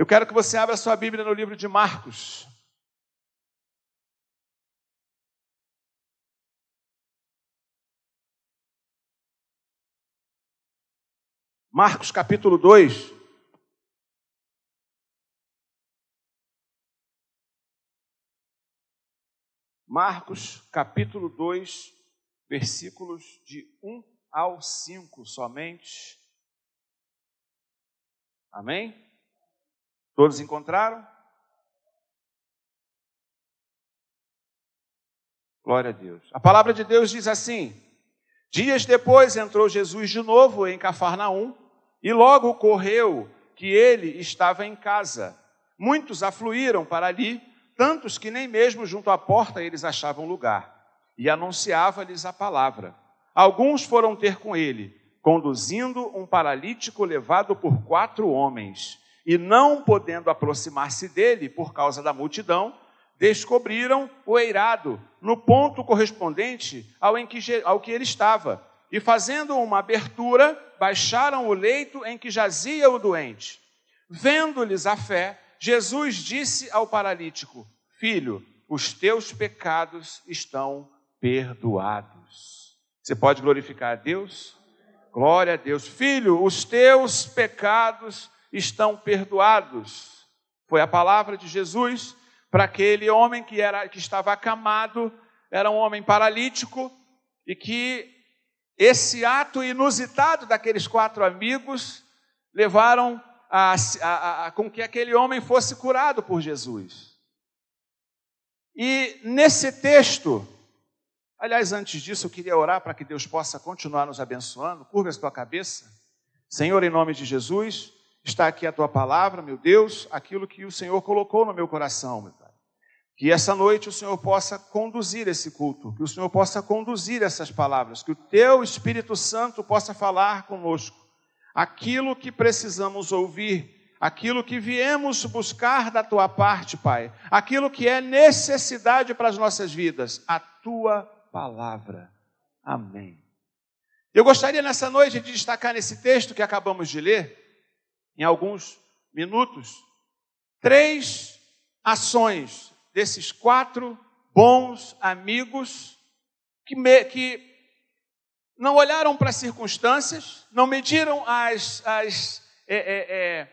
Eu quero que você abra sua Bíblia no livro de Marcos. Marcos capítulo 2. Marcos capítulo 2, versículos de 1 ao 5 somente. Amém? Todos encontraram? Glória a Deus. A palavra de Deus diz assim: Dias depois entrou Jesus de novo em Cafarnaum e logo ocorreu que ele estava em casa. Muitos afluíram para ali, tantos que nem mesmo junto à porta eles achavam lugar, e anunciava-lhes a palavra. Alguns foram ter com ele, conduzindo um paralítico levado por quatro homens, e não podendo aproximar-se dele por causa da multidão, descobriram o eirado no ponto correspondente ao, em que, ao que ele estava. E fazendo uma abertura, baixaram o leito em que jazia o doente. Vendo-lhes a fé, Jesus disse ao paralítico: Filho, os teus pecados estão perdoados. Você pode glorificar a Deus? Glória a Deus. Filho, os teus pecados estão perdoados. Foi a palavra de Jesus para aquele homem que, era, que estava acamado, era um homem paralítico, e que esse ato inusitado daqueles quatro amigos levaram a, a, a, com que aquele homem fosse curado por Jesus. E nesse texto, aliás, antes disso, eu queria orar para que Deus possa continuar nos abençoando. Curva a sua cabeça. Senhor, em nome de Jesus, está aqui a tua palavra, meu Deus, aquilo que o Senhor colocou no meu coração, meu Pai. Que essa noite o Senhor possa conduzir esse culto, que o Senhor possa conduzir essas palavras, que o teu Espírito Santo possa falar conosco aquilo que precisamos ouvir, aquilo que viemos buscar da tua parte, Pai, aquilo que é necessidade para as nossas vidas, a tua palavra. Amém. Eu gostaria nessa noite de destacar nesse texto que acabamos de ler, em alguns minutos, três ações desses quatro bons amigos que, me, que não olharam para as circunstâncias, não mediram as, as, é, é, é,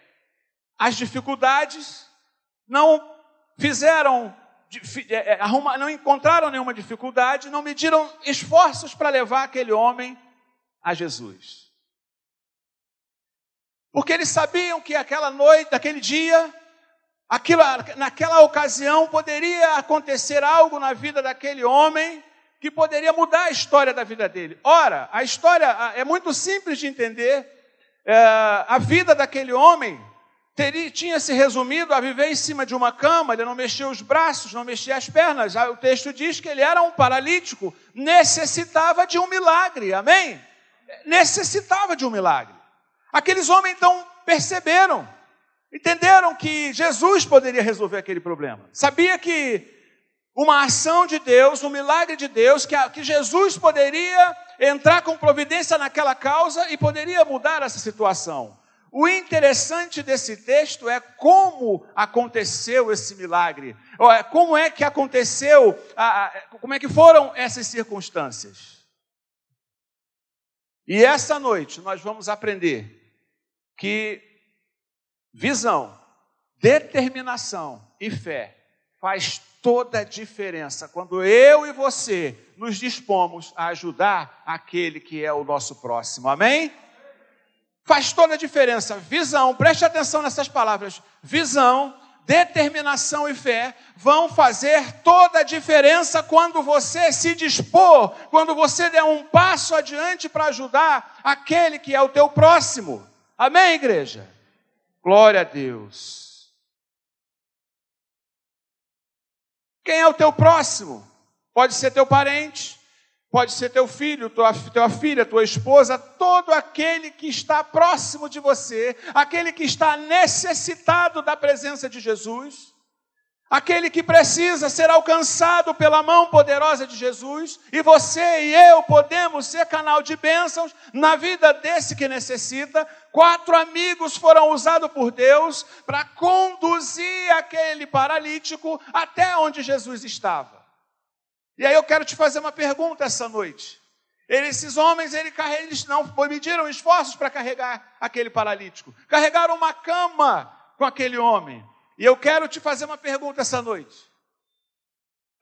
as dificuldades, não fizeram, é, é, arruma, não encontraram nenhuma dificuldade, não mediram esforços para levar aquele homem a Jesus. Porque eles sabiam que aquela noite, aquele dia, aquilo, naquela ocasião poderia acontecer algo na vida daquele homem que poderia mudar a história da vida dele. Ora, a história é muito simples de entender. É, a vida daquele homem teria, tinha se resumido a viver em cima de uma cama, ele não mexia os braços, não mexia as pernas. O texto diz que ele era um paralítico, necessitava de um milagre, amém? Necessitava de um milagre. Aqueles homens então perceberam, entenderam que Jesus poderia resolver aquele problema. Sabia que uma ação de Deus, um milagre de Deus, que, que Jesus poderia entrar com providência naquela causa e poderia mudar essa situação. O interessante desse texto é como aconteceu esse milagre, é, como é que aconteceu, como é que foram essas circunstâncias. E essa noite nós vamos aprender que visão, determinação e fé faz toda a diferença quando eu e você nos dispomos a ajudar aquele que é o nosso próximo. Amém? Faz toda a diferença. Visão, preste atenção nessas palavras. Visão, determinação e fé vão fazer toda a diferença quando você se dispor, quando você der um passo adiante para ajudar aquele que é o teu próximo. Amém, igreja? Glória a Deus. Quem é o teu próximo? Pode ser teu parente, pode ser teu filho, tua, tua filha, tua esposa, todo aquele que está próximo de você, aquele que está necessitado da presença de Jesus, Aquele que precisa ser alcançado pela mão poderosa de Jesus, e você e eu podemos ser canal de bênçãos na vida desse que necessita. Quatro amigos foram usados por Deus para conduzir aquele paralítico até onde Jesus estava. E aí eu quero te fazer uma pergunta essa noite. Esses homens, eles não mediram esforços para carregar aquele paralítico. Carregaram uma cama com aquele homem. E eu quero te fazer uma pergunta essa noite.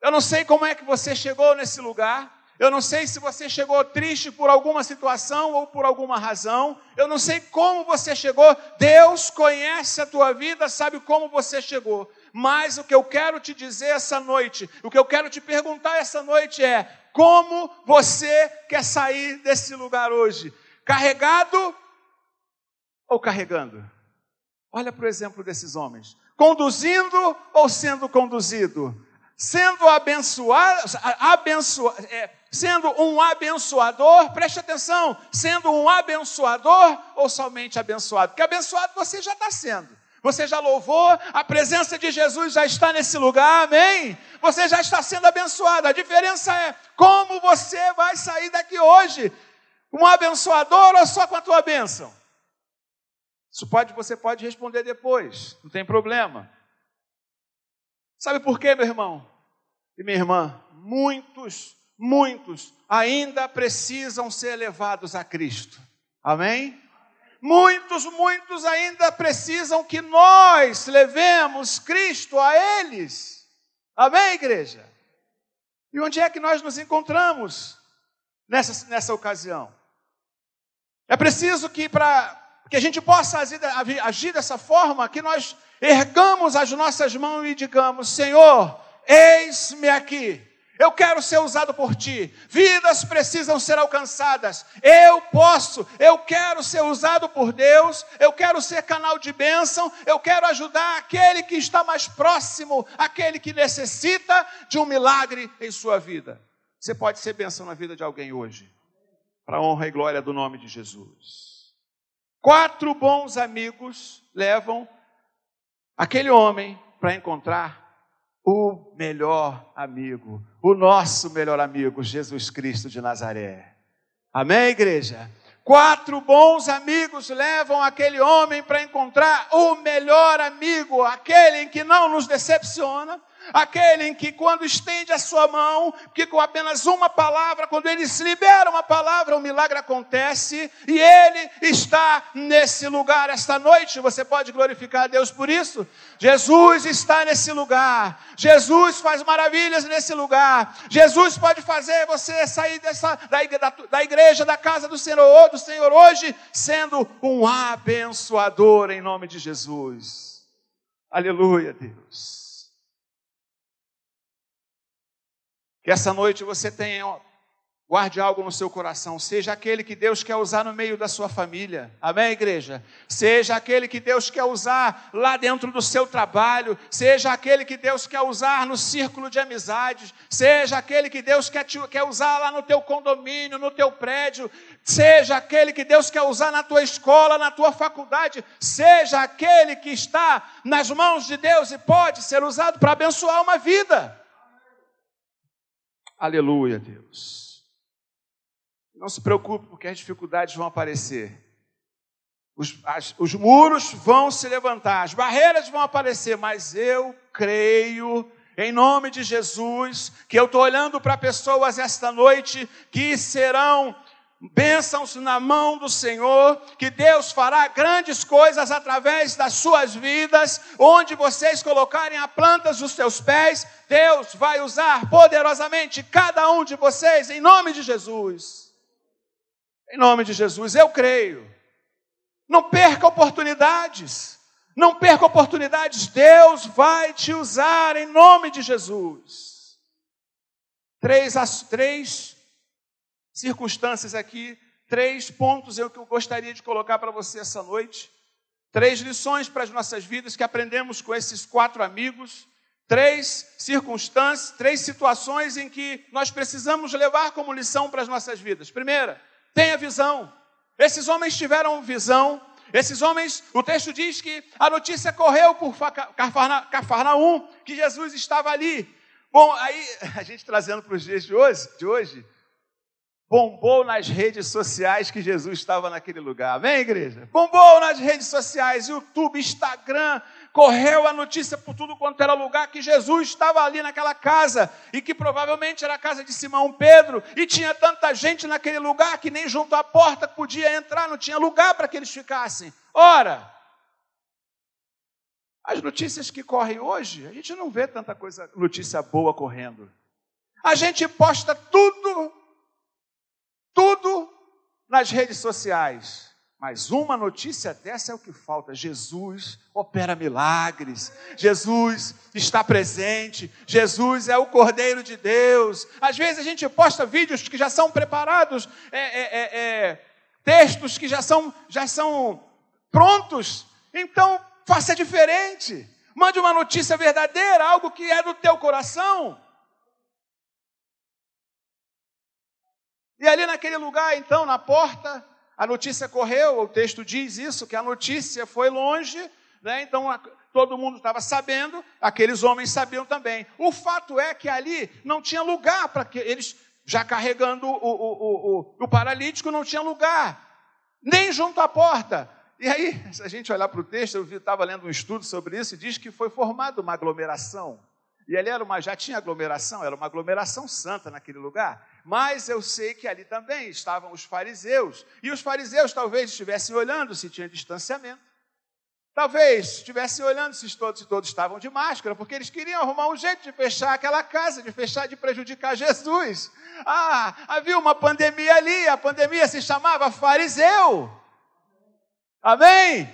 Eu não sei como é que você chegou nesse lugar. Eu não sei se você chegou triste por alguma situação ou por alguma razão. Eu não sei como você chegou. Deus conhece a tua vida, sabe como você chegou. Mas o que eu quero te dizer essa noite, o que eu quero te perguntar essa noite é: como você quer sair desse lugar hoje? Carregado ou carregando? Olha para o exemplo desses homens conduzindo ou sendo conduzido? Sendo abençoado, abençoa, é, sendo um abençoador, preste atenção, sendo um abençoador ou somente abençoado? Porque abençoado você já está sendo. Você já louvou, a presença de Jesus já está nesse lugar, amém? Você já está sendo abençoado. A diferença é como você vai sair daqui hoje. Um abençoador ou só com a tua bênção? Isso pode, você pode responder depois, não tem problema. Sabe por quê, meu irmão e minha irmã? Muitos, muitos ainda precisam ser levados a Cristo. Amém? Muitos, muitos ainda precisam que nós levemos Cristo a eles. Amém, igreja? E onde é que nós nos encontramos nessa, nessa ocasião? É preciso que para que a gente possa agir, dessa forma, que nós ergamos as nossas mãos e digamos: Senhor, eis-me aqui. Eu quero ser usado por ti. Vidas precisam ser alcançadas. Eu posso, eu quero ser usado por Deus. Eu quero ser canal de bênção. Eu quero ajudar aquele que está mais próximo, aquele que necessita de um milagre em sua vida. Você pode ser bênção na vida de alguém hoje, para a honra e glória do nome de Jesus. Quatro bons amigos levam aquele homem para encontrar o melhor amigo, o nosso melhor amigo, Jesus Cristo de Nazaré. Amém, igreja? Quatro bons amigos levam aquele homem para encontrar o melhor amigo, aquele que não nos decepciona, aquele em que quando estende a sua mão, que com apenas uma palavra, quando ele se libera uma palavra, o um milagre acontece, e ele está nesse lugar esta noite. Você pode glorificar a Deus por isso? Jesus está nesse lugar. Jesus faz maravilhas nesse lugar. Jesus pode fazer você sair dessa, da, da igreja, da casa do Senhor, do Senhor hoje, sendo um abençoador em nome de Jesus. Aleluia, Deus. Que essa noite você tenha, guarde algo no seu coração. Seja aquele que Deus quer usar no meio da sua família. Amém, igreja? Seja aquele que Deus quer usar lá dentro do seu trabalho. Seja aquele que Deus quer usar no círculo de amizades. Seja aquele que Deus quer, te, quer usar lá no teu condomínio, no teu prédio. Seja aquele que Deus quer usar na tua escola, na tua faculdade. Seja aquele que está nas mãos de Deus e pode ser usado para abençoar uma vida. Aleluia, Deus. Não se preocupe, porque as dificuldades vão aparecer. Os, as, os muros vão se levantar, as barreiras vão aparecer, mas eu creio, em nome de Jesus, que eu estou olhando para pessoas esta noite que serão bênçãos na mão do Senhor, que Deus fará grandes coisas através das suas vidas, onde vocês colocarem a plantas dos seus pés, Deus vai usar poderosamente cada um de vocês, em nome de Jesus. Em nome de Jesus, eu creio. Não perca oportunidades. Não perca oportunidades. Deus vai te usar em nome de Jesus. Três, três circunstâncias aqui, três pontos eu que eu gostaria de colocar para você essa noite. Três lições para as nossas vidas que aprendemos com esses quatro amigos. Três circunstâncias, três situações em que nós precisamos levar como lição para as nossas vidas. Primeira, tenha visão. Esses homens tiveram visão, esses homens, o texto diz que a notícia correu por Cafarnaum, que Jesus estava ali. Bom, aí a gente trazendo para os dias de hoje, de hoje, bombou nas redes sociais que Jesus estava naquele lugar. Vem, igreja? Bombou nas redes sociais, YouTube, Instagram, correu a notícia por tudo quanto era lugar que Jesus estava ali naquela casa e que provavelmente era a casa de Simão Pedro e tinha tanta gente naquele lugar que nem junto à porta podia entrar, não tinha lugar para que eles ficassem. Ora, as notícias que correm hoje, a gente não vê tanta coisa, notícia boa correndo. A gente posta tudo, tudo nas redes sociais. Mas uma notícia dessa é o que falta. Jesus opera milagres. Jesus está presente. Jesus é o Cordeiro de Deus. Às vezes a gente posta vídeos que já são preparados, é, é, é, é, textos que já são, já são prontos. Então, faça diferente. Mande uma notícia verdadeira, algo que é do teu coração. E ali naquele lugar, então, na porta, a notícia correu, o texto diz isso, que a notícia foi longe, né? então a, todo mundo estava sabendo, aqueles homens sabiam também. O fato é que ali não tinha lugar para que eles, já carregando o, o, o, o paralítico, não tinha lugar, nem junto à porta. E aí, se a gente olhar para o texto, eu estava lendo um estudo sobre isso e diz que foi formada uma aglomeração. E ali era uma, já tinha aglomeração, era uma aglomeração santa naquele lugar. Mas eu sei que ali também estavam os fariseus. E os fariseus talvez estivessem olhando se tinha distanciamento. Talvez estivessem olhando se todos e todos estavam de máscara, porque eles queriam arrumar um jeito de fechar aquela casa, de fechar, de prejudicar Jesus. Ah, havia uma pandemia ali, a pandemia se chamava fariseu. Amém?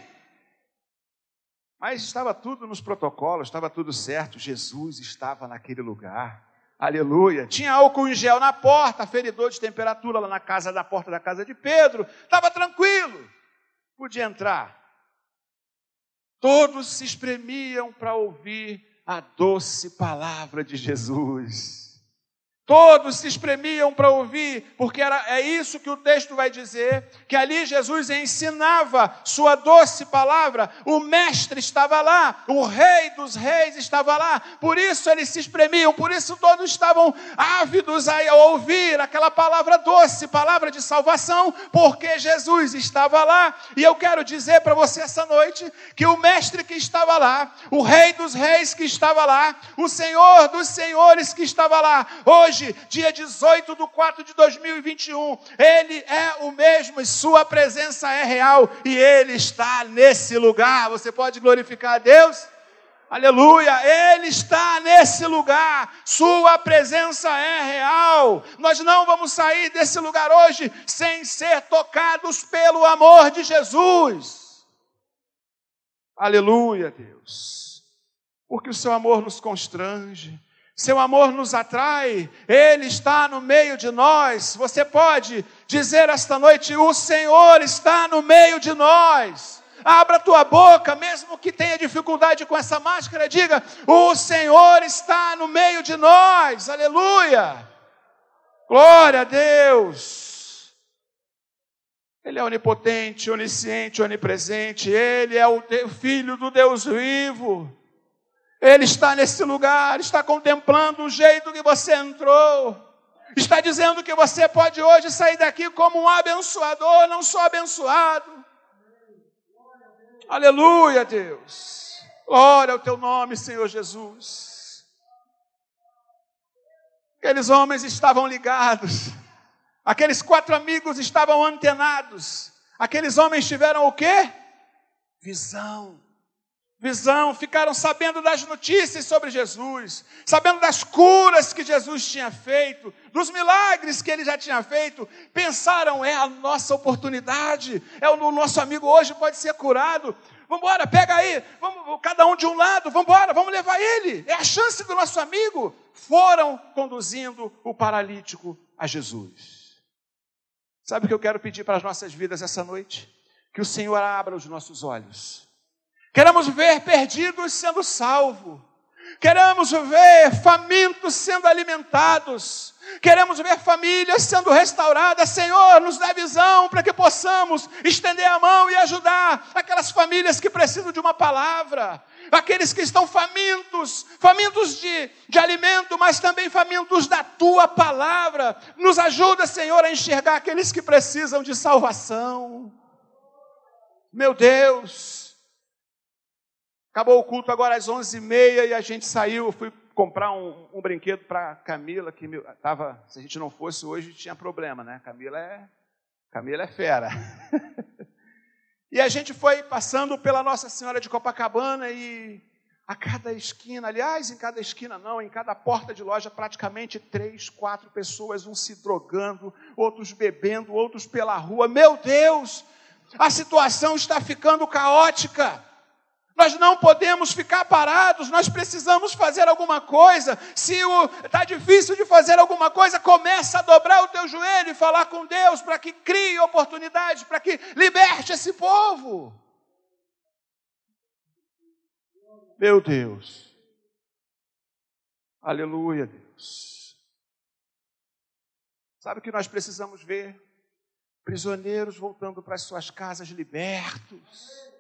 Mas estava tudo nos protocolos, estava tudo certo. Jesus estava naquele lugar. Aleluia. Tinha álcool em gel na porta, feridor de temperatura lá na casa da porta da casa de Pedro. Estava tranquilo. Podia entrar. Todos se espremiam para ouvir a doce palavra de Jesus. Todos se espremiam para ouvir, porque era, é isso que o texto vai dizer, que ali Jesus ensinava sua doce palavra, o mestre estava lá, o rei dos reis estava lá, por isso eles se espremiam, por isso todos estavam ávidos a ouvir aquela palavra doce, palavra de salvação, porque Jesus estava lá. E eu quero dizer para você essa noite que o mestre que estava lá, o rei dos reis que estava lá, o senhor dos senhores que estava lá, hoje hoje, dia 18 de 4 de 2021, Ele é o mesmo e Sua presença é real e Ele está nesse lugar. Você pode glorificar a Deus? Aleluia, Ele está nesse lugar, Sua presença é real. Nós não vamos sair desse lugar hoje sem ser tocados pelo amor de Jesus. Aleluia, Deus, porque o Seu amor nos constrange, seu amor nos atrai, Ele está no meio de nós. Você pode dizer esta noite: O Senhor está no meio de nós. Abra tua boca, mesmo que tenha dificuldade com essa máscara, diga: O Senhor está no meio de nós. Aleluia. Glória a Deus. Ele é onipotente, onisciente, onipresente. Ele é o Filho do Deus vivo. Ele está nesse lugar, está contemplando o jeito que você entrou. Está dizendo que você pode hoje sair daqui como um abençoador, não só abençoado. Aleluia, Deus. Glória ao teu nome, Senhor Jesus. Aqueles homens estavam ligados. Aqueles quatro amigos estavam antenados. Aqueles homens tiveram o quê? Visão visão, ficaram sabendo das notícias sobre Jesus, sabendo das curas que Jesus tinha feito, dos milagres que ele já tinha feito, pensaram: é a nossa oportunidade, é o nosso amigo hoje pode ser curado. Vamos embora, pega aí, vamos, cada um de um lado, vamos embora, vamos levar ele. É a chance do nosso amigo. Foram conduzindo o paralítico a Jesus. Sabe o que eu quero pedir para as nossas vidas essa noite? Que o Senhor abra os nossos olhos Queremos ver perdidos sendo salvos. Queremos ver famintos sendo alimentados. Queremos ver famílias sendo restauradas. Senhor, nos dá visão para que possamos estender a mão e ajudar aquelas famílias que precisam de uma palavra. Aqueles que estão famintos, famintos de, de alimento, mas também famintos da tua palavra. Nos ajuda, Senhor, a enxergar aqueles que precisam de salvação. Meu Deus, Acabou o culto agora às 11h30 e a gente saiu. Eu fui comprar um, um brinquedo para Camila, que tava, se a gente não fosse hoje, tinha problema, né? Camila é, Camila é fera. e a gente foi passando pela Nossa Senhora de Copacabana e a cada esquina, aliás, em cada esquina não, em cada porta de loja, praticamente três, quatro pessoas, uns se drogando, outros bebendo, outros pela rua. Meu Deus, a situação está ficando caótica. Nós não podemos ficar parados, nós precisamos fazer alguma coisa. Se está difícil de fazer alguma coisa, começa a dobrar o teu joelho e falar com Deus para que crie oportunidade, para que liberte esse povo. Meu Deus. Aleluia, Deus. Sabe o que nós precisamos ver? Prisioneiros voltando para as suas casas libertos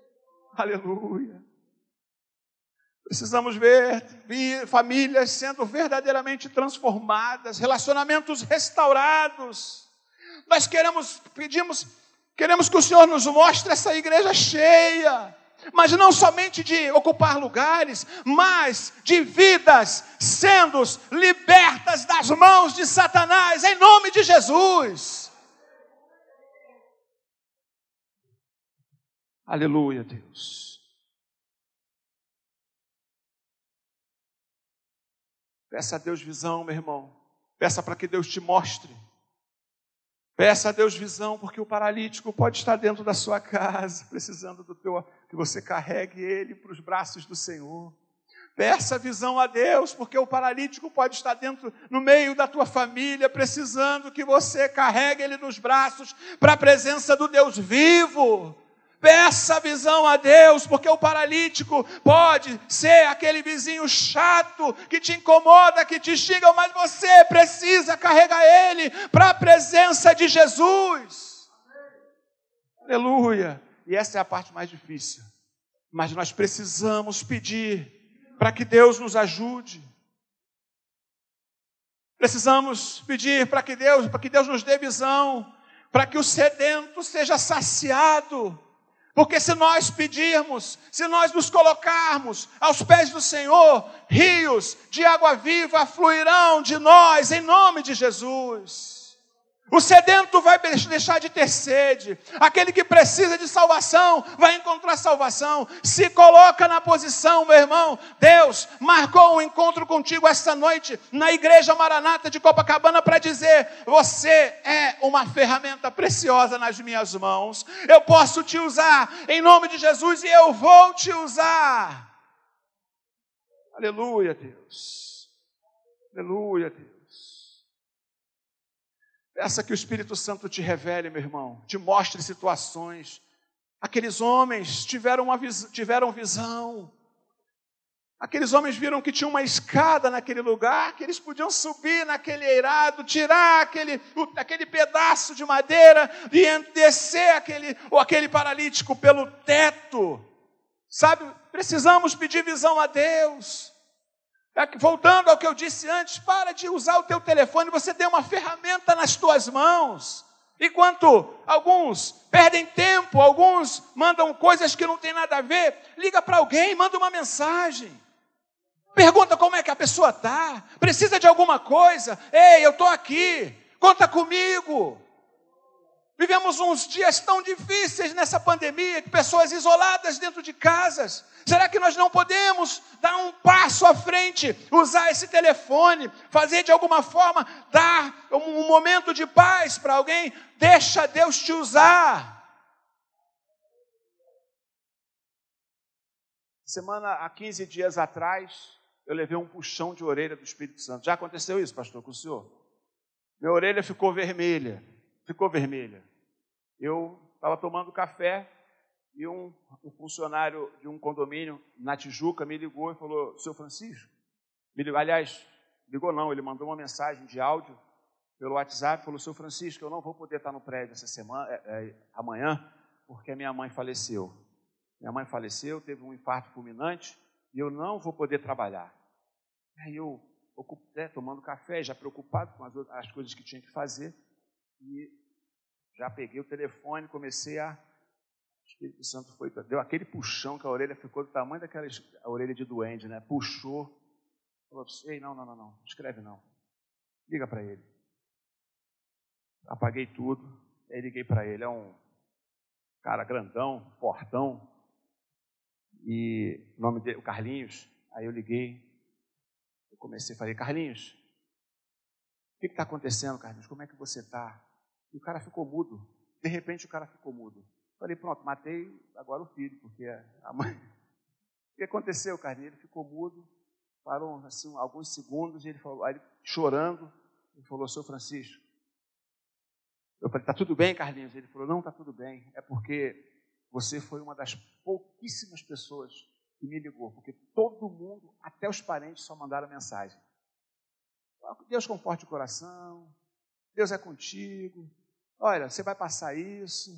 Aleluia. Precisamos ver famílias sendo verdadeiramente transformadas, relacionamentos restaurados. Nós queremos, pedimos, queremos que o Senhor nos mostre essa igreja cheia, mas não somente de ocupar lugares, mas de vidas sendo libertas das mãos de Satanás, em nome de Jesus. Aleluia, Deus. Peça a Deus visão, meu irmão. Peça para que Deus te mostre. Peça a Deus visão, porque o paralítico pode estar dentro da sua casa, precisando do teu, que você carregue ele para os braços do Senhor. Peça visão a Deus, porque o paralítico pode estar dentro, no meio da tua família, precisando que você carregue ele nos braços para a presença do Deus vivo. Peça visão a Deus, porque o paralítico pode ser aquele vizinho chato que te incomoda, que te xinga, mas você precisa carregar ele para a presença de Jesus. Aleluia. E essa é a parte mais difícil. Mas nós precisamos pedir para que Deus nos ajude. Precisamos pedir para que Deus, para que Deus nos dê visão, para que o sedento seja saciado porque se nós pedirmos, se nós nos colocarmos aos pés do Senhor, rios de água viva fluirão de nós, em nome de Jesus. O sedento vai deixar de ter sede. Aquele que precisa de salvação vai encontrar salvação. Se coloca na posição, meu irmão. Deus marcou um encontro contigo esta noite na igreja Maranata de Copacabana para dizer: você é uma ferramenta preciosa nas minhas mãos. Eu posso te usar em nome de Jesus e eu vou te usar. Aleluia, Deus. Aleluia, Deus. Peça que o Espírito Santo te revele, meu irmão, te mostre situações. Aqueles homens tiveram, uma vis tiveram visão. Aqueles homens viram que tinha uma escada naquele lugar, que eles podiam subir naquele eirado, tirar aquele, aquele pedaço de madeira e descer aquele, ou aquele paralítico pelo teto. Sabe, precisamos pedir visão a Deus. Voltando ao que eu disse antes, para de usar o teu telefone, você tem uma ferramenta nas tuas mãos. Enquanto alguns perdem tempo, alguns mandam coisas que não tem nada a ver, liga para alguém, manda uma mensagem. Pergunta como é que a pessoa está, precisa de alguma coisa. Ei, eu estou aqui, conta comigo. Vivemos uns dias tão difíceis nessa pandemia, pessoas isoladas dentro de casas. Será que nós não podemos dar um passo à frente, usar esse telefone, fazer de alguma forma, dar um momento de paz para alguém? Deixa Deus te usar. Semana, há 15 dias atrás, eu levei um puxão de orelha do Espírito Santo. Já aconteceu isso, pastor, com o senhor? Minha orelha ficou vermelha. Ficou vermelha. Eu estava tomando café e um, um, funcionário de um condomínio na Tijuca me ligou e falou: Seu Francisco, Me ligou, aliás, ligou não, ele mandou uma mensagem de áudio pelo WhatsApp, falou, seu Francisco, eu não vou poder estar no prédio essa semana, é, é, amanhã, porque minha mãe faleceu. Minha mãe faleceu, teve um infarto fulminante, e eu não vou poder trabalhar. Aí eu, é, tomando café, já preocupado com as, as coisas que tinha que fazer, e já peguei o telefone, comecei a. O Espírito Santo foi, deu aquele puxão que a orelha ficou do tamanho daquela a orelha de duende, né? Puxou. Falou, ei, não, não, não, não, escreve não. Liga para ele. Apaguei tudo, aí liguei para ele. É um cara grandão, fortão, e o nome dele, o Carlinhos. Aí eu liguei, eu comecei a falar, Carlinhos, o que está acontecendo, Carlinhos? Como é que você está? E o cara ficou mudo. De repente o cara ficou mudo. Falei, pronto, matei agora o filho, porque a mãe. O que aconteceu, Carlinhos? Ele ficou mudo, parou assim, alguns segundos, e ele falou, aí, chorando, ele falou, seu Francisco, eu falei, está tudo bem, Carlinhos? Ele falou, não, está tudo bem. É porque você foi uma das pouquíssimas pessoas que me ligou, porque todo mundo, até os parentes, só mandaram mensagem. Deus comporte o coração, Deus é contigo, olha, você vai passar isso.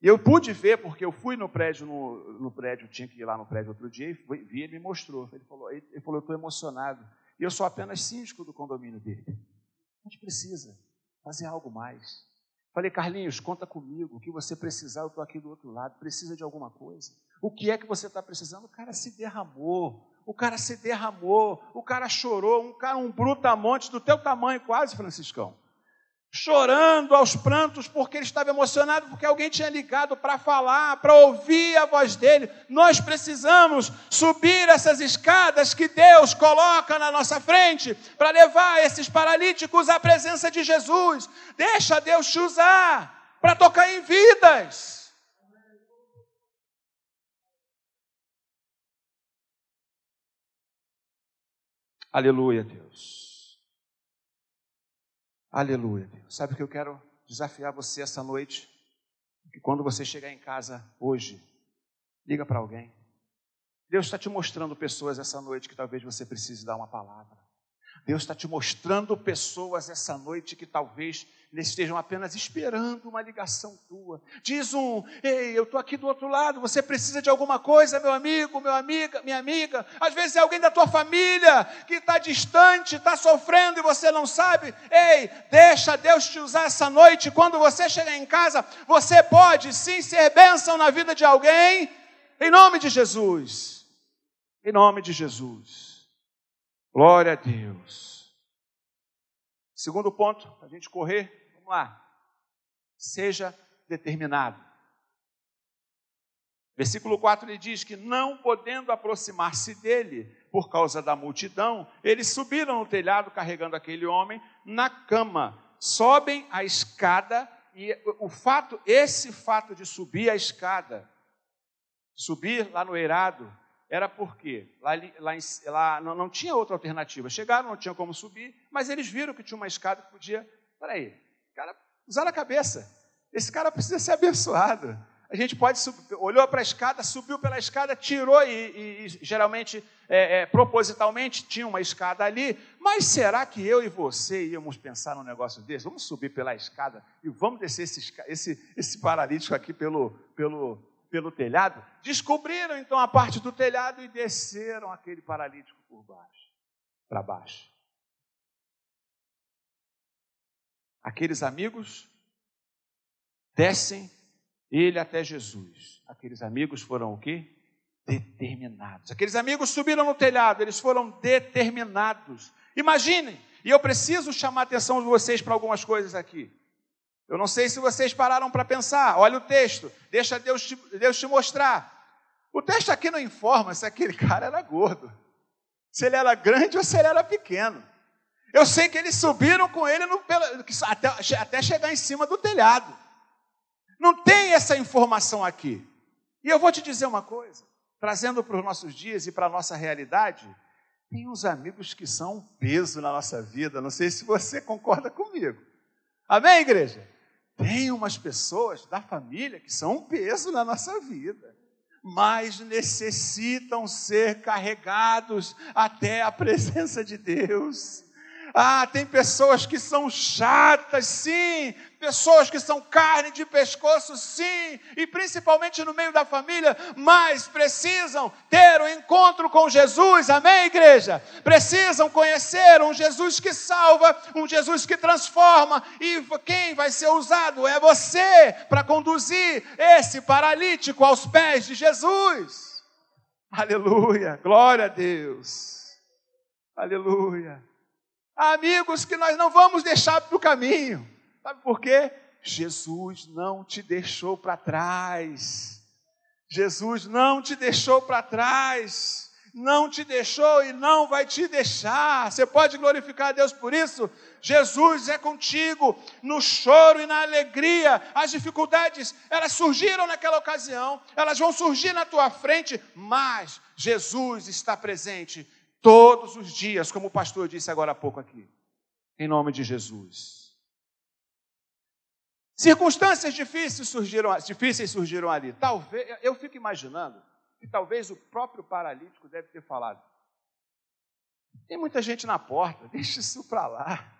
E eu pude ver, porque eu fui no prédio, no, no prédio, tinha que ir lá no prédio outro dia, e vi, ele me mostrou. Ele falou, ele falou eu estou emocionado. E eu sou apenas síndico do condomínio dele. A gente precisa fazer algo mais. Falei, Carlinhos, conta comigo. O que você precisar, eu estou aqui do outro lado. Precisa de alguma coisa? O que é que você está precisando? O cara se derramou. O cara se derramou. O cara chorou. Um cara, um brutamonte do teu tamanho, quase, Franciscão chorando aos prantos porque ele estava emocionado porque alguém tinha ligado para falar, para ouvir a voz dele. Nós precisamos subir essas escadas que Deus coloca na nossa frente para levar esses paralíticos à presença de Jesus. Deixa Deus te usar para tocar em vidas. Aleluia, Deus. Aleluia. Sabe o que eu quero desafiar você essa noite? Que quando você chegar em casa hoje, liga para alguém. Deus está te mostrando pessoas essa noite que talvez você precise dar uma palavra. Deus está te mostrando pessoas essa noite que talvez estejam apenas esperando uma ligação tua. Diz um: Ei, eu estou aqui do outro lado, você precisa de alguma coisa, meu amigo, meu amiga, minha amiga. Às vezes é alguém da tua família que está distante, está sofrendo e você não sabe. Ei, deixa Deus te usar essa noite. Quando você chegar em casa, você pode sim ser bênção na vida de alguém, em nome de Jesus. Em nome de Jesus. Glória a Deus. Segundo ponto, a gente correr, vamos lá. Seja determinado. Versículo 4 ele diz que, não podendo aproximar-se dele por causa da multidão, eles subiram no telhado carregando aquele homem na cama. Sobem a escada e o fato, esse fato de subir a escada, subir lá no eirado, era porque lá, lá, lá não, não, tinha outra alternativa. Chegaram, não tinha como subir, mas eles viram que tinha uma escada que podia. Peraí, cara, usaram a cabeça. Esse cara precisa ser abençoado. A gente pode subir, olhou para a escada, subiu pela escada, tirou e, e, e geralmente, é, é, propositalmente, tinha uma escada ali. Mas será que eu e você íamos pensar num negócio desse? Vamos subir pela escada e vamos descer esse, esse, esse paralítico aqui pelo, pelo, pelo telhado, descobriram então a parte do telhado e desceram aquele paralítico por baixo, para baixo. Aqueles amigos descem ele até Jesus. Aqueles amigos foram o quê? Determinados. Aqueles amigos subiram no telhado, eles foram determinados. Imaginem, e eu preciso chamar a atenção de vocês para algumas coisas aqui. Eu não sei se vocês pararam para pensar. Olha o texto, deixa Deus te, Deus te mostrar. O texto aqui não informa se aquele cara era gordo, se ele era grande ou se ele era pequeno. Eu sei que eles subiram com ele no, até, até chegar em cima do telhado. Não tem essa informação aqui. E eu vou te dizer uma coisa, trazendo para os nossos dias e para a nossa realidade, tem uns amigos que são um peso na nossa vida. Não sei se você concorda comigo. Amém, igreja? Tem umas pessoas da família que são um peso na nossa vida. mas necessitam ser carregados até a presença de Deus. Ah, tem pessoas que são chatas, sim, pessoas que são carne de pescoço, sim, e principalmente no meio da família, mas precisam ter um encontro com Jesus, amém, igreja? Precisam conhecer um Jesus que salva, um Jesus que transforma, e quem vai ser usado é você para conduzir esse paralítico aos pés de Jesus. Aleluia, glória a Deus, aleluia. Amigos que nós não vamos deixar para o caminho. Sabe por quê? Jesus não te deixou para trás. Jesus não te deixou para trás. Não te deixou e não vai te deixar. Você pode glorificar a Deus por isso? Jesus é contigo no choro e na alegria. As dificuldades, elas surgiram naquela ocasião, elas vão surgir na tua frente, mas Jesus está presente todos os dias, como o pastor disse agora há pouco aqui. Em nome de Jesus. Circunstâncias difíceis surgiram, difíceis surgiram ali. Talvez, eu fico imaginando que talvez o próprio paralítico deve ter falado. Tem muita gente na porta, deixa isso para lá.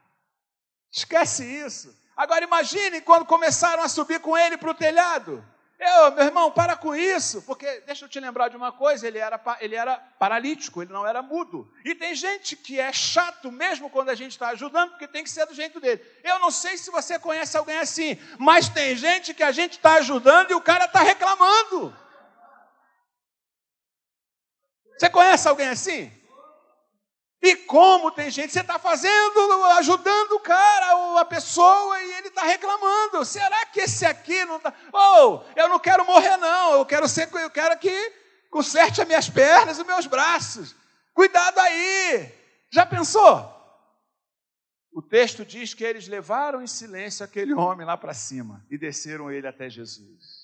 Esquece isso. Agora imagine quando começaram a subir com ele para o telhado. Eu, meu irmão, para com isso, porque deixa eu te lembrar de uma coisa: ele era, ele era paralítico, ele não era mudo. E tem gente que é chato mesmo quando a gente está ajudando, porque tem que ser do jeito dele. Eu não sei se você conhece alguém assim, mas tem gente que a gente está ajudando e o cara está reclamando. Você conhece alguém assim? E como tem gente, você está fazendo, ajudando o cara, a pessoa, e ele está reclamando. Será que esse aqui não está. Oh, eu não quero morrer, não. Eu quero ser, eu quero que conserte as minhas pernas e meus braços. Cuidado aí. Já pensou? O texto diz que eles levaram em silêncio aquele homem lá para cima e desceram ele até Jesus.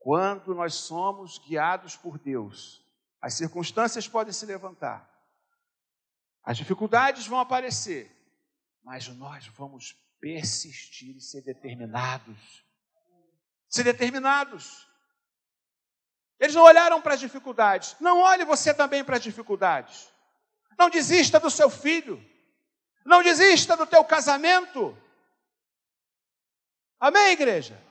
Quando nós somos guiados por Deus, as circunstâncias podem se levantar, as dificuldades vão aparecer, mas nós vamos persistir e ser determinados. Ser determinados. Eles não olharam para as dificuldades. Não olhe você também para as dificuldades. Não desista do seu filho. Não desista do teu casamento. Amém, igreja?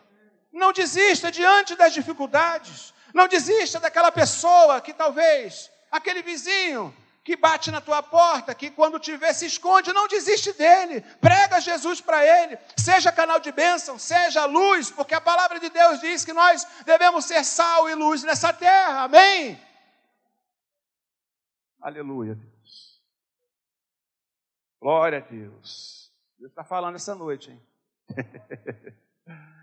Não desista diante das dificuldades. Não desista daquela pessoa que talvez, aquele vizinho que bate na tua porta, que quando te vê se esconde, não desiste dele. Prega Jesus para ele. Seja canal de bênção, seja luz, porque a palavra de Deus diz que nós devemos ser sal e luz nessa terra. Amém? Aleluia, Deus. Glória a Deus. Deus está falando essa noite, hein?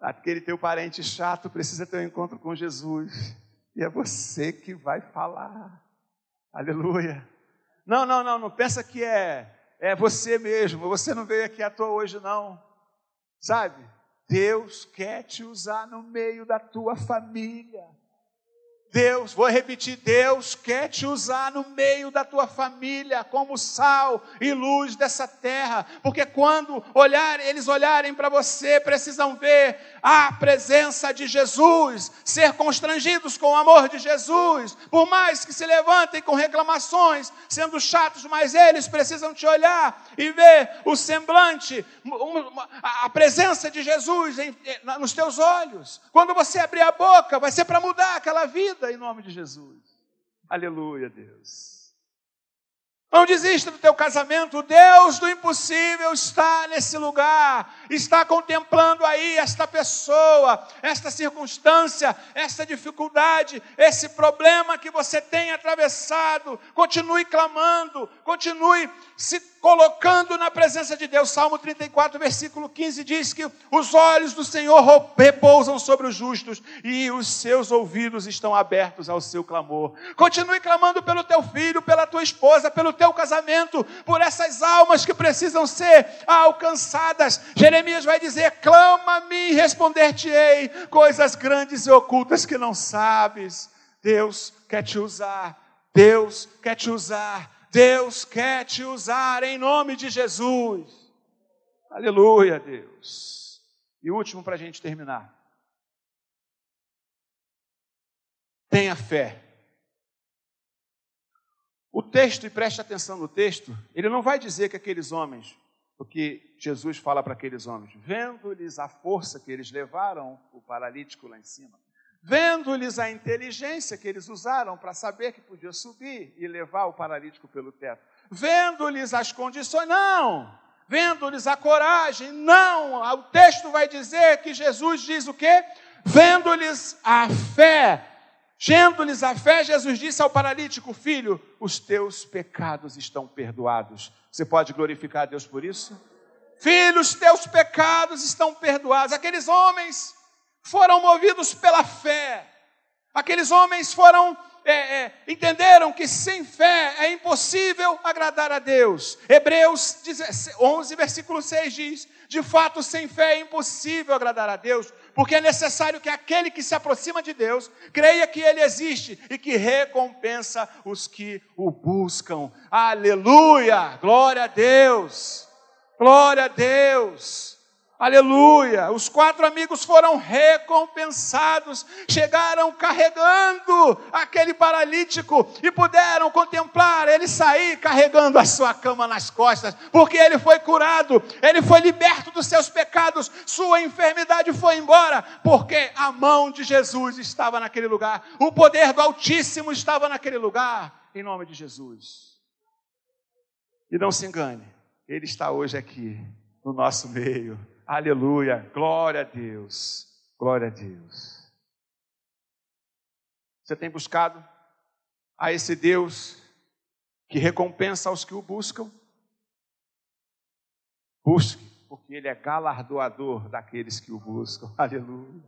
Aquele teu parente chato precisa ter um encontro com Jesus. E é você que vai falar. Aleluia. Não, não, não, não pensa que é, é você mesmo. Você não veio aqui à toa hoje, não. Sabe? Deus quer te usar no meio da tua família. Deus, vou repetir, Deus quer te usar no meio da tua família como sal e luz dessa terra, porque quando olhar, eles olharem para você, precisam ver a presença de Jesus, ser constrangidos com o amor de Jesus, por mais que se levantem com reclamações, sendo chatos, mas eles precisam te olhar e ver o semblante, a presença de Jesus nos teus olhos. Quando você abrir a boca, vai ser para mudar aquela vida vida em nome de Jesus. Aleluia, Deus. Não desista do teu casamento, o Deus do impossível está nesse lugar, está contemplando aí esta pessoa, esta circunstância, esta dificuldade, esse problema que você tem atravessado. Continue clamando, continue se colocando na presença de Deus. Salmo 34, versículo 15 diz que os olhos do Senhor repousam sobre os justos e os seus ouvidos estão abertos ao seu clamor. Continue clamando pelo teu filho, pela tua esposa, pelo teu casamento, por essas almas que precisam ser alcançadas. Jeremias vai dizer: clama-me e responder-te-ei coisas grandes e ocultas que não sabes. Deus quer te usar. Deus quer te usar Deus quer te usar em nome de Jesus. Aleluia, Deus. E último para a gente terminar. Tenha fé. O texto, e preste atenção no texto, ele não vai dizer que aqueles homens, porque Jesus fala para aqueles homens, vendo-lhes a força que eles levaram o paralítico lá em cima, vendo-lhes a inteligência que eles usaram para saber que podia subir e levar o paralítico pelo teto, vendo-lhes as condições, não, vendo-lhes a coragem, não, o texto vai dizer que Jesus diz o quê? Vendo-lhes a fé, Gendo-lhes a fé, Jesus disse ao paralítico: Filho, os teus pecados estão perdoados. Você pode glorificar a Deus por isso? Filho, os teus pecados estão perdoados. Aqueles homens foram movidos pela fé. Aqueles homens foram é, é, entenderam que sem fé é impossível agradar a Deus. Hebreus 11, versículo 6 diz: De fato, sem fé é impossível agradar a Deus, porque é necessário que aquele que se aproxima de Deus creia que Ele existe e que recompensa os que o buscam. Aleluia! Glória a Deus! Glória a Deus! Aleluia! Os quatro amigos foram recompensados, chegaram carregando aquele paralítico e puderam contemplar ele sair carregando a sua cama nas costas, porque ele foi curado, ele foi liberto dos seus pecados, sua enfermidade foi embora, porque a mão de Jesus estava naquele lugar, o poder do Altíssimo estava naquele lugar, em nome de Jesus. E não se engane, ele está hoje aqui no nosso meio Aleluia, glória a Deus, glória a Deus. Você tem buscado a esse Deus que recompensa aos que o buscam? Busque, porque Ele é galardoador daqueles que o buscam. Aleluia.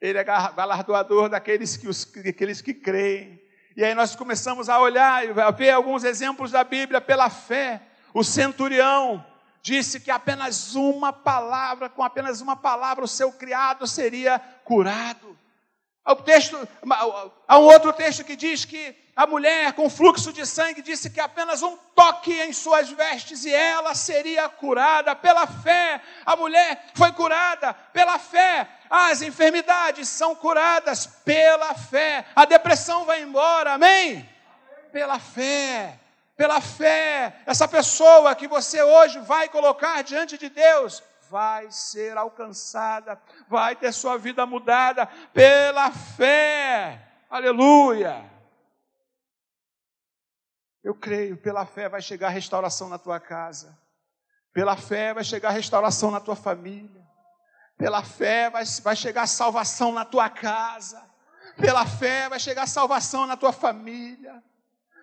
Ele é galardoador daqueles que, os, daqueles que creem. E aí nós começamos a olhar e a ver alguns exemplos da Bíblia pela fé. O centurião, disse que apenas uma palavra, com apenas uma palavra, o seu criado seria curado. O texto, há um outro texto que diz que a mulher com fluxo de sangue disse que apenas um toque em suas vestes e ela seria curada. Pela fé, a mulher foi curada. Pela fé, as enfermidades são curadas. Pela fé, a depressão vai embora. Amém? Pela fé pela fé, essa pessoa que você hoje vai colocar diante de Deus, vai ser alcançada, vai ter sua vida mudada pela fé. Aleluia! Eu creio, pela fé vai chegar restauração na tua casa. Pela fé vai chegar restauração na tua família. Pela fé vai, vai chegar salvação na tua casa. Pela fé vai chegar salvação na tua família.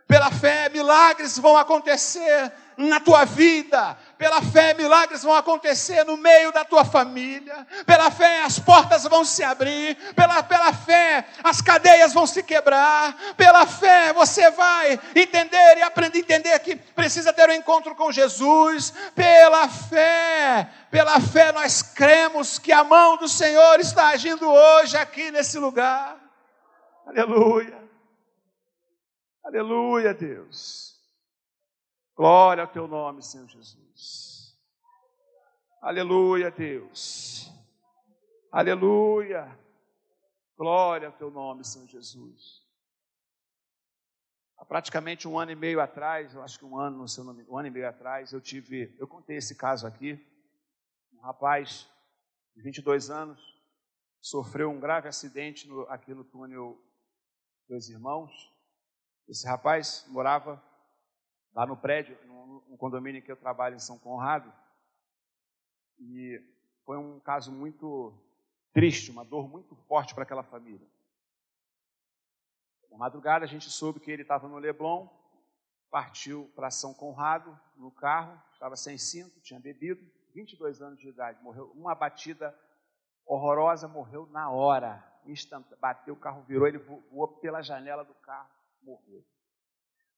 Pela fé, milagres vão acontecer na tua vida. Pela fé, milagres vão acontecer no meio da tua família. Pela fé, as portas vão se abrir. Pela, pela fé, as cadeias vão se quebrar. Pela fé, você vai entender e aprender a entender que precisa ter um encontro com Jesus. Pela fé, pela fé, nós cremos que a mão do Senhor está agindo hoje aqui nesse lugar. Aleluia. Aleluia, Deus. Glória ao teu nome, Senhor Jesus. Aleluia, Deus. Aleluia. Glória ao teu nome, Senhor Jesus. Há praticamente um ano e meio atrás, eu acho que um ano, no seu nome, um ano e meio atrás, eu tive, eu contei esse caso aqui. Um rapaz de 22 anos sofreu um grave acidente no, aqui no túnel Dois Irmãos esse rapaz morava lá no prédio, no condomínio em que eu trabalho em São Conrado, e foi um caso muito triste, uma dor muito forte para aquela família. Na madrugada a gente soube que ele estava no Leblon, partiu para São Conrado no carro, estava sem cinto, tinha bebido, 22 anos de idade, morreu uma batida horrorosa, morreu na hora, instant, bateu o carro, virou, ele voou pela janela do carro morreu.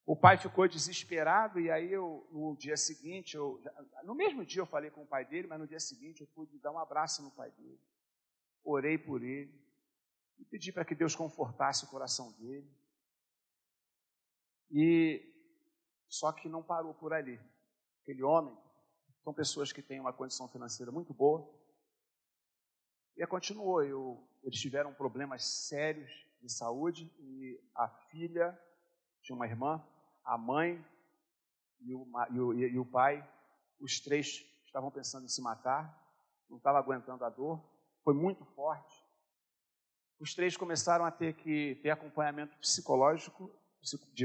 O pai ficou desesperado e aí eu, no dia seguinte, eu, no mesmo dia eu falei com o pai dele, mas no dia seguinte eu pude dar um abraço no pai dele. Orei por ele e pedi para que Deus confortasse o coração dele. E só que não parou por ali. Aquele homem São pessoas que têm uma condição financeira muito boa. E continuou. Eu, eles tiveram problemas sérios de saúde e a filha tinha uma irmã, a mãe e o, e o, e o pai, os três estavam pensando em se matar, não estavam aguentando a dor, foi muito forte. Os três começaram a ter que ter acompanhamento psicológico,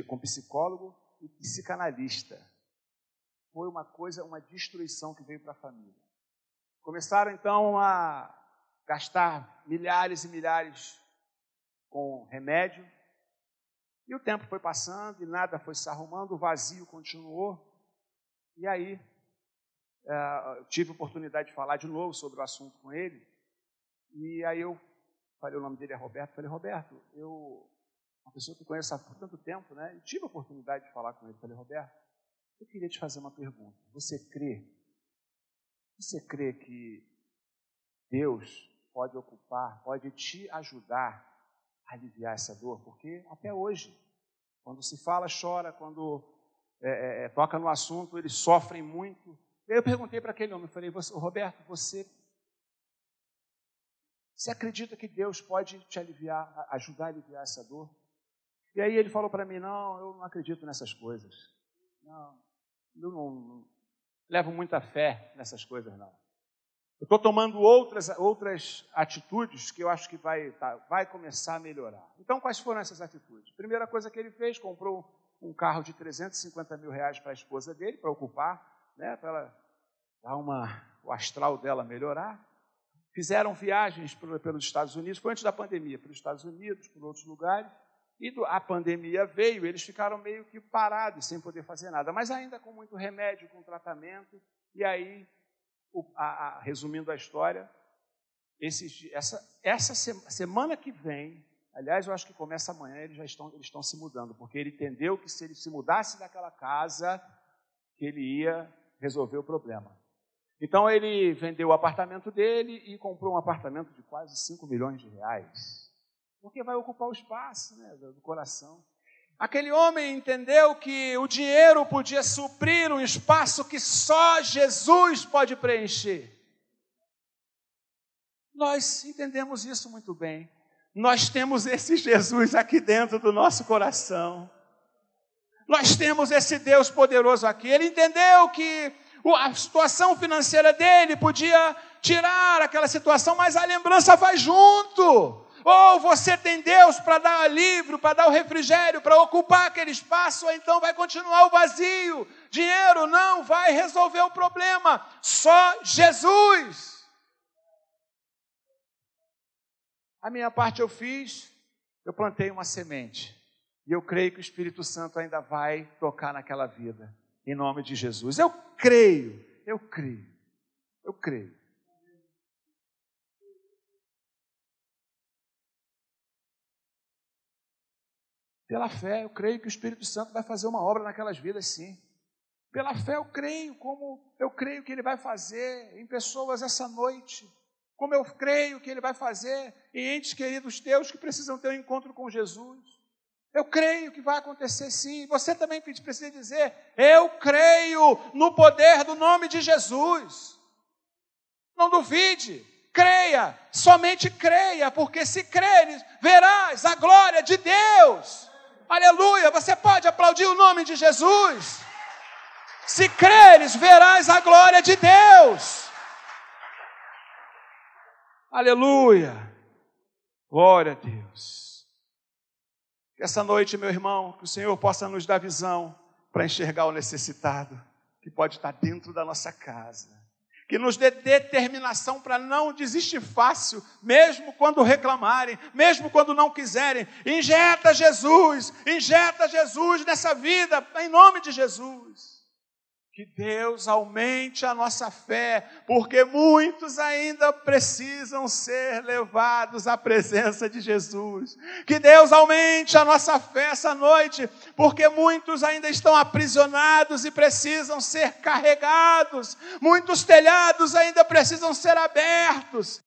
com psicólogo e psicanalista. Foi uma coisa, uma destruição que veio para a família. Começaram então a gastar milhares e milhares com remédio. E o tempo foi passando e nada foi se arrumando, o vazio continuou. E aí, é, tive oportunidade de falar de novo sobre o assunto com ele. E aí eu falei, o nome dele é Roberto. Falei, Roberto, eu, uma pessoa que conheço há tanto tempo, né? E tive a oportunidade de falar com ele. Falei, Roberto, eu queria te fazer uma pergunta. Você crê? Você crê que Deus pode ocupar, pode te ajudar aliviar essa dor? Porque até hoje, quando se fala, chora, quando é, é, é toca no assunto, eles sofrem muito. Eu perguntei para aquele homem, eu falei, você, Roberto, você, você acredita que Deus pode te aliviar, ajudar a aliviar essa dor? E aí ele falou para mim, não, eu não acredito nessas coisas. Não, eu não, não levo muita fé nessas coisas, não. Eu estou tomando outras, outras atitudes que eu acho que vai, tá, vai começar a melhorar. Então, quais foram essas atitudes? Primeira coisa que ele fez, comprou um carro de 350 mil reais para a esposa dele, para ocupar, né, para ela dar uma, o astral dela melhorar. Fizeram viagens pelos Estados Unidos, foi antes da pandemia, pelos Estados Unidos, por outros lugares. E a pandemia veio, eles ficaram meio que parados, sem poder fazer nada, mas ainda com muito remédio, com tratamento. E aí a, a, resumindo a história, esses, essa, essa semana que vem, aliás, eu acho que começa amanhã, eles já estão, eles estão se mudando, porque ele entendeu que se ele se mudasse daquela casa, que ele ia resolver o problema. Então ele vendeu o apartamento dele e comprou um apartamento de quase 5 milhões de reais. Porque vai ocupar o espaço né, do coração. Aquele homem entendeu que o dinheiro podia suprir um espaço que só Jesus pode preencher. Nós entendemos isso muito bem. Nós temos esse Jesus aqui dentro do nosso coração. Nós temos esse Deus poderoso aqui. Ele entendeu que a situação financeira dele podia tirar aquela situação, mas a lembrança vai junto. Ou você tem Deus para dar livro, para dar o refrigério, para ocupar aquele espaço, ou então vai continuar o vazio. Dinheiro não vai resolver o problema, só Jesus. A minha parte eu fiz, eu plantei uma semente. E eu creio que o Espírito Santo ainda vai tocar naquela vida, em nome de Jesus. Eu creio, eu creio, eu creio. Pela fé, eu creio que o Espírito Santo vai fazer uma obra naquelas vidas, sim. Pela fé, eu creio, como eu creio que Ele vai fazer em pessoas essa noite. Como eu creio que Ele vai fazer em entes queridos teus que precisam ter um encontro com Jesus. Eu creio que vai acontecer sim. Você também precisa dizer: Eu creio no poder do nome de Jesus. Não duvide, creia, somente creia, porque se creres, verás a glória de Deus. Aleluia! Você pode aplaudir o nome de Jesus. Se creres, verás a glória de Deus. Aleluia! Glória a Deus. Que essa noite, meu irmão, que o Senhor possa nos dar visão para enxergar o necessitado que pode estar dentro da nossa casa que nos dê determinação para não desistir fácil, mesmo quando reclamarem, mesmo quando não quiserem. Injeta Jesus, injeta Jesus nessa vida, em nome de Jesus. Que Deus aumente a nossa fé, porque muitos ainda precisam ser levados à presença de Jesus. Que Deus aumente a nossa fé essa noite, porque muitos ainda estão aprisionados e precisam ser carregados. Muitos telhados ainda precisam ser abertos.